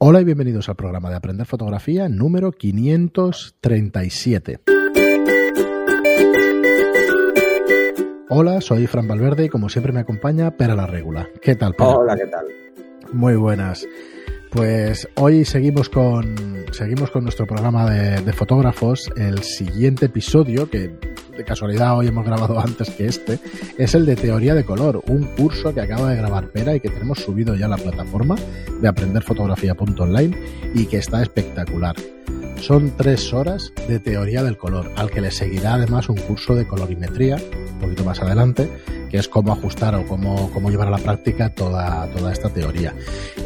Hola y bienvenidos al programa de Aprender Fotografía número 537. Hola, soy Fran Valverde y como siempre me acompaña Pera la Regula. ¿Qué tal, Pera? Hola, ¿qué tal? Muy buenas. Pues hoy seguimos con, seguimos con nuestro programa de, de, fotógrafos. El siguiente episodio, que de casualidad hoy hemos grabado antes que este, es el de Teoría de Color, un curso que acaba de grabar Pera y que tenemos subido ya a la plataforma de aprenderfotografía.online y que está espectacular. Son tres horas de teoría del color, al que le seguirá además un curso de colorimetría, un poquito más adelante, que es cómo ajustar o cómo, cómo llevar a la práctica toda, toda esta teoría.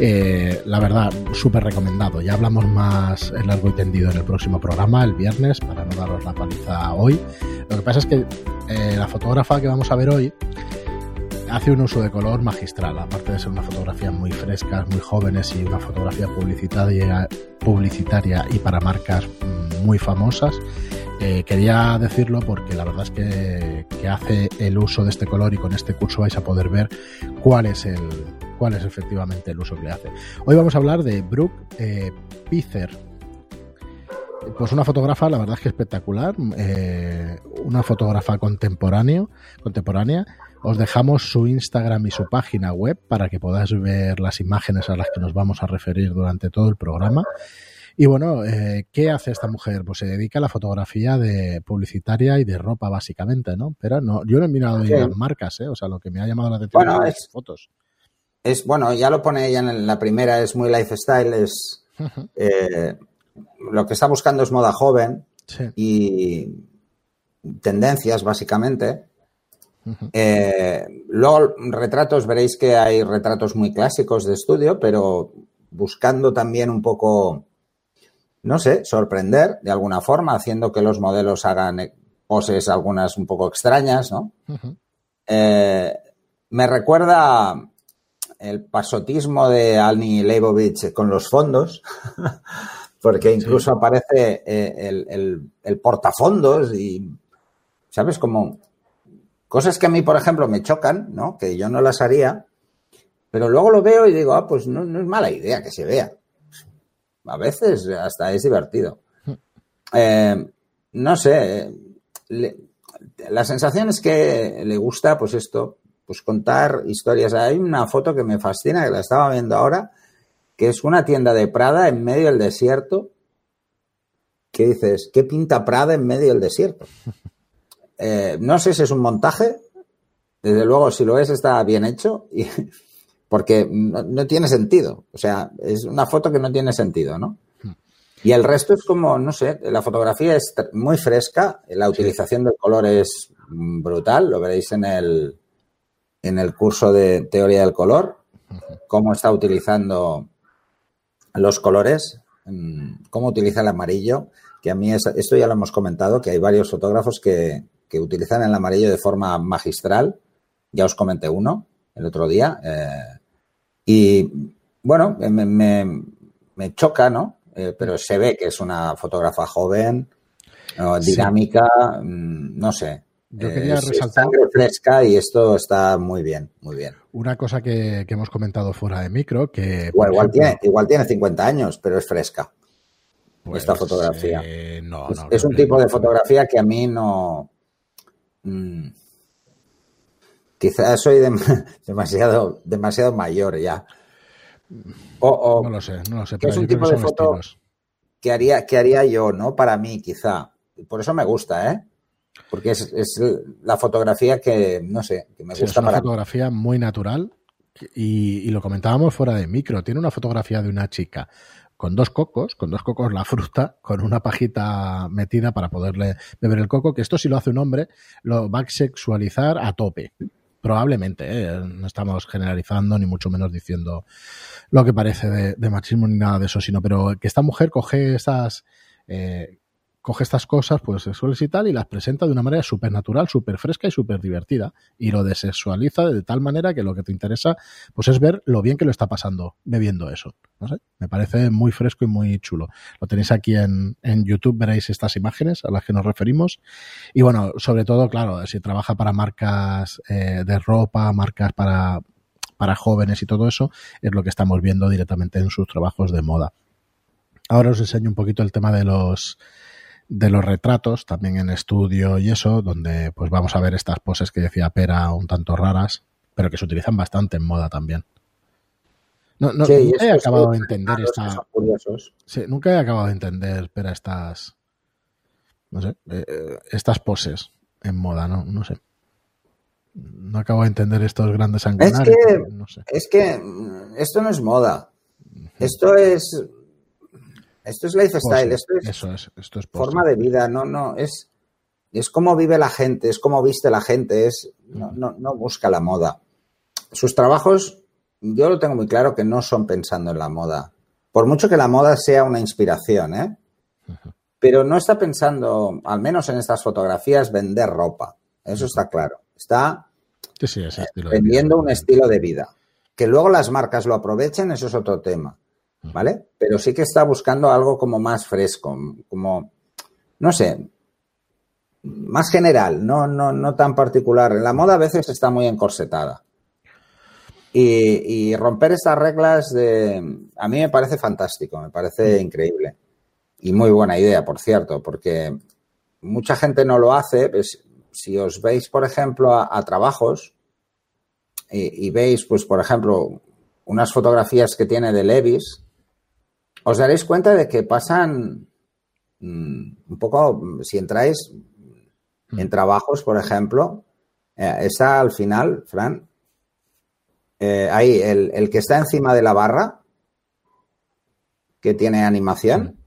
Eh, la verdad, súper recomendado. Ya hablamos más en largo y tendido en el próximo programa, el viernes, para no daros la paliza hoy. Lo que pasa es que eh, la fotógrafa que vamos a ver hoy hace un uso de color magistral, aparte de ser una fotografía muy fresca, muy jóvenes y una fotografía publicitaria, publicitaria y para marcas muy famosas. Eh, quería decirlo porque la verdad es que, hace el uso de este color y con este curso vais a poder ver cuál es el cuál es efectivamente el uso que hace. Hoy vamos a hablar de Brooke eh, Pitzer. Pues una fotógrafa, la verdad es que espectacular, eh, una fotógrafa contemporáneo, contemporánea. Os dejamos su Instagram y su página web para que podáis ver las imágenes a las que nos vamos a referir durante todo el programa. Y bueno, eh, ¿qué hace esta mujer? Pues se dedica a la fotografía de publicitaria y de ropa, básicamente, ¿no? Pero no, yo no he mirado sí. las marcas, ¿eh? O sea, lo que me ha llamado la atención bueno, es, fotos. Es, bueno, ya lo pone ella en la primera, es muy lifestyle, es... Uh -huh. eh, lo que está buscando es moda joven sí. y tendencias, básicamente. Uh -huh. eh, luego, retratos, veréis que hay retratos muy clásicos de estudio, pero buscando también un poco no sé, sorprender de alguna forma, haciendo que los modelos hagan poses algunas un poco extrañas, ¿no? Uh -huh. eh, me recuerda el pasotismo de Annie Leibovitz con los fondos, porque incluso sí. aparece eh, el, el, el, portafondos y, ¿sabes? Como cosas que a mí, por ejemplo, me chocan, ¿no? Que yo no las haría, pero luego lo veo y digo, ah, pues no, no es mala idea que se vea a veces hasta es divertido. Eh, no sé, la sensación es que le gusta, pues esto, pues contar historias. Hay una foto que me fascina, que la estaba viendo ahora, que es una tienda de Prada en medio del desierto. ¿Qué dices? ¿Qué pinta Prada en medio del desierto? Eh, no sé si es un montaje. Desde luego, si lo es, está bien hecho. Porque no, no, tiene sentido. O sea, es una foto que no tiene sentido, ¿no? Y el resto es como, no sé, la fotografía es muy fresca, la utilización del color es brutal, lo veréis en el, en el curso de teoría del color, cómo está utilizando los colores, cómo utiliza el amarillo, que a mí es, esto ya lo hemos comentado, que hay varios fotógrafos que, que utilizan el amarillo de forma magistral, ya os comenté uno el otro día, eh, y bueno, me, me, me choca, ¿no? Eh, pero se ve que es una fotógrafa joven, ¿no? dinámica, sí. no sé. Yo quería es, resaltar. Es fresca y esto está muy bien, muy bien. Una cosa que, que hemos comentado fuera de micro, que. Igual, ejemplo, tiene, igual tiene 50 años, pero es fresca. Pues, esta fotografía. Eh, no, es, no, es, un tipo de fotografía que a mí no. Mmm, quizás soy de, demasiado, demasiado mayor ya. O, o, no lo sé, no lo sé. es un tipo de foto que haría, que haría yo, ¿no? Para mí, quizá. Por eso me gusta, ¿eh? Porque es, es la fotografía que, no sé, que me sí, gusta es una para fotografía muy natural y, y, lo comentábamos fuera de micro. Tiene una fotografía de una chica con dos cocos, con dos cocos la fruta, con una pajita metida para poderle beber el coco, que esto si lo hace un hombre, lo va a sexualizar a tope. Probablemente, ¿eh? no estamos generalizando ni mucho menos diciendo lo que parece de, de, machismo ni nada de eso, sino pero que esta mujer coge estas eh, coge estas cosas pues sexuales y tal y las presenta de una manera súper natural, súper fresca y súper divertida y lo desexualiza de tal manera que lo que te interesa pues es ver lo bien que lo está pasando bebiendo eso. No sé, me parece muy fresco y muy chulo. Lo tenéis aquí en, en YouTube, veréis estas imágenes a las que nos referimos y bueno, sobre todo, claro, si trabaja para marcas eh, de ropa, marcas para para jóvenes y todo eso, es lo que estamos viendo directamente en sus trabajos de moda. Ahora os enseño un poquito el tema de los de los retratos, también en estudio y eso, donde pues vamos a ver estas poses que decía Pera un tanto raras, pero que se utilizan bastante en moda también. No, no, nunca he acabado de entender esta. Sí, nunca he acabado de entender, Pera, estas. No sé, eh, eh, estas poses en moda, ¿no? No sé. No acabo de entender estos grandes angulares. Es que, es que esto no es moda. Esto es esto es lifestyle, esto es, Eso es, esto es forma de vida, no, no, es, es cómo vive la gente, es cómo viste la gente, es, no, no, no busca la moda. Sus trabajos, yo lo tengo muy claro que no son pensando en la moda. Por mucho que la moda sea una inspiración, ¿eh? Pero no está pensando, al menos en estas fotografías, vender ropa. Eso está claro. Está vendiendo un estilo de vida. Que luego las marcas lo aprovechen, eso es otro tema. ¿Vale? Pero sí que está buscando algo como más fresco, como, no sé, más general, no, no, no tan particular. La moda a veces está muy encorsetada. Y, romper estas reglas de, a mí me parece fantástico, me parece increíble. Y muy buena idea, por cierto, porque mucha gente no lo hace. Pues, si os veis, por ejemplo, a, trabajos y, y, veis, pues, por ejemplo, unas fotografías que tiene de Levis, os daréis cuenta de que pasan mm, un poco, si entráis en trabajos, por ejemplo, eh, está al final, Fran, eh, ahí, el, que está encima de la barra, que tiene animación,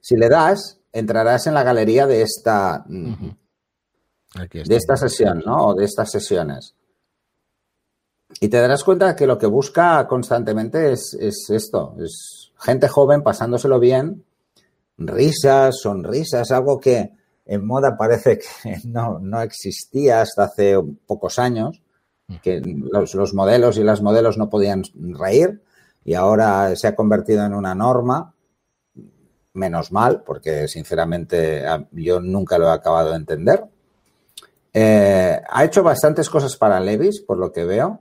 si le das, entrarás en la galería de esta, de esta sesión, ¿no? O de estas sesiones. Y te darás cuenta que lo que busca constantemente es, es esto, es gente joven pasándoselo bien, risas, sonrisas, algo que en moda parece que no, existía hasta hace pocos años, que los, modelos y las modelos no podían reír y ahora se ha convertido en una norma, menos mal, porque sinceramente yo nunca lo he acabado de entender. Eh, ha hecho bastantes cosas para Levis, por lo que veo.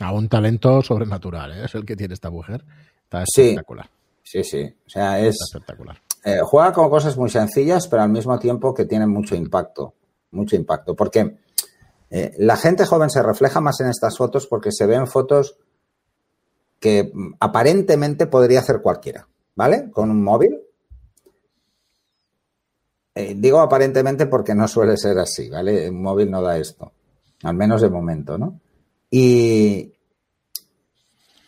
A un talento sobrenatural, ¿eh? es el que tiene esta mujer. Está espectacular. Sí, sí. O sea, es. espectacular. Eh, juega con cosas muy sencillas, pero al mismo tiempo que tienen mucho impacto. Mucho impacto. Porque eh, la gente joven se refleja más en estas fotos porque se ven fotos que aparentemente podría hacer cualquiera, ¿vale? Con un móvil. digo aparentemente porque no suele ser así, ¿vale? Un móvil no da esto. Al menos de momento, ¿no? Y,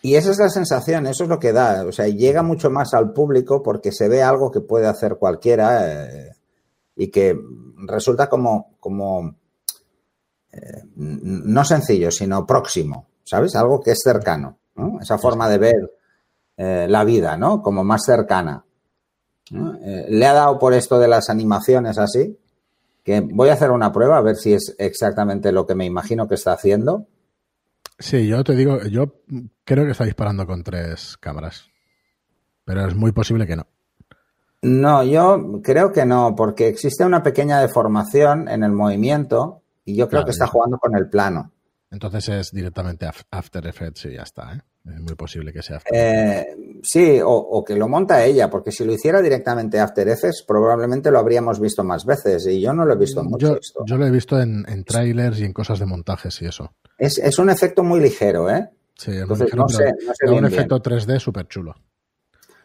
esa es la sensación, eso es lo que da. O sea, llega mucho más al público porque se ve algo que puede hacer cualquiera eh, y que resulta como, eh, no sencillo, sino próximo, ¿sabes? Algo que es cercano, ¿no? Esa forma de ver eh, la vida, ¿no? Como más cercana. le ha dado por esto de las animaciones así, que voy a hacer una prueba a ver si es exactamente lo que me imagino que está haciendo. Sí, yo te digo, yo creo que está disparando con tres cámaras. Pero es muy posible que no. No, yo creo que no, porque existe una pequeña deformación en el movimiento y yo creo que está jugando con el plano. Entonces es directamente After Effects y ya está, ¿eh? Es muy posible que sea After eh, Sí, o, que lo monta ella, porque si lo hiciera directamente After Effects, probablemente lo habríamos visto más veces y yo no lo he visto mucho. Yo, yo lo he visto en, en, trailers y en cosas de montajes y eso. Es, un efecto muy ligero, ¿eh? Sí, Entonces, no sé, un efecto 3D súper chulo.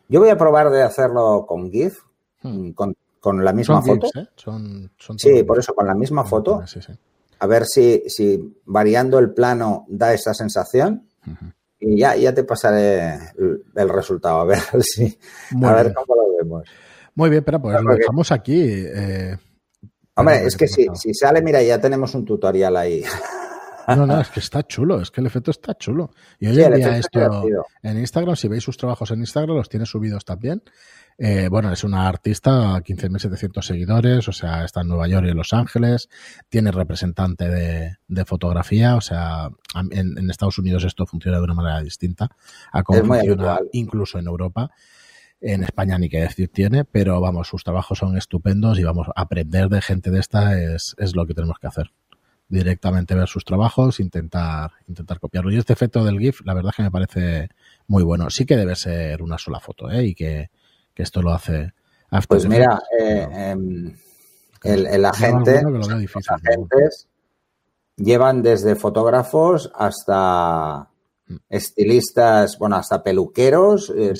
Yo voy a probar de hacerlo con GIF, hmm. con, la misma foto. ¿eh? son, sí, por eso, con la misma foto. A ver si, si variando el plano da esa sensación. Y ya, ya te pasaré el, resultado, a ver si, a ver cómo lo vemos. Muy bien, pero pues lo dejamos aquí. Eh, Hombre, es que si, si sale, mira, ya tenemos un tutorial ahí. No, no, es que está chulo, es que el efecto está chulo. Y hoy en día esto en Instagram, si veis sus trabajos en Instagram, los tiene subidos también. Eh, bueno, es una artista, 15.700 seguidores, o sea, está en Nueva York y en Los Ángeles, tiene representante de, fotografía, o sea, en, Estados Unidos esto funciona de una manera distinta a cómo funciona incluso en Europa. En España ni qué decir tiene, pero vamos, sus trabajos son estupendos y vamos, aprender de gente de esta es, es lo que tenemos que hacer. Directamente ver sus trabajos, intentar, intentar copiarlo. Y este efecto del GIF, la verdad es que me parece muy bueno. Sí que debe ser una sola foto, ¿eh? Y que, esto lo hace. pues mira, eh, em, el, agente, los agentes llevan desde fotógrafos hasta mm. estilistas, bueno, hasta peluqueros, eh,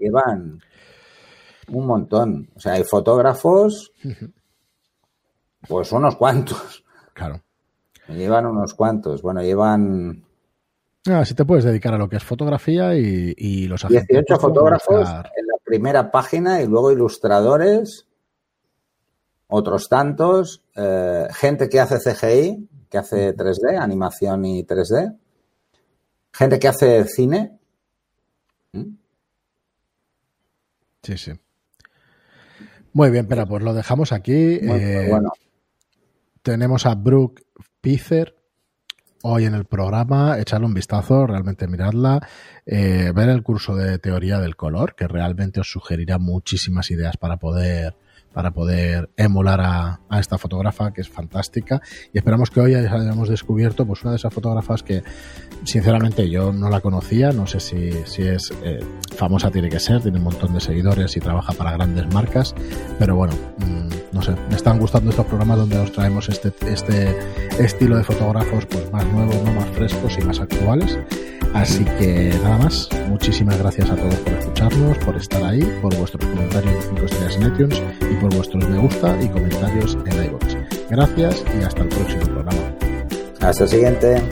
llevan un montón. O sea, hay fotógrafos, pues unos cuantos. Claro. Llevan unos cuantos. Bueno, llevan. Ah, si te puedes dedicar a lo que es fotografía y, los agentes. 18 fotógrafos en la primera página y luego ilustradores, otros tantos, eh, gente que hace CGI, que hace 3D, animación y 3D, gente que hace cine. ¿Mm? Sí, sí. Muy bien, pero pues lo dejamos aquí. Eh, bueno. Tenemos a Brooke Pizer hoy en el programa, echarle un vistazo, realmente miradla, eh, ver el curso de teoría del color, que realmente os sugerirá muchísimas ideas para poder para poder emular a, esta fotógrafa que es fantástica. Y esperamos que hoy hayamos descubierto pues una de esas fotógrafas que sinceramente yo no la conocía no sé si, si es eh, famosa tiene que ser tiene un montón de seguidores y trabaja para grandes marcas pero bueno mm, no sé me están gustando estos programas donde os traemos este, este estilo de fotógrafos pues más nuevos no más frescos y más actuales Así que nada más, muchísimas gracias a todos por escucharnos, por estar ahí, por vuestros comentarios de 5 estrellas en iTunes y por vuestros me gusta y comentarios en iVoox. Gracias y hasta el próximo programa. Hasta el siguiente.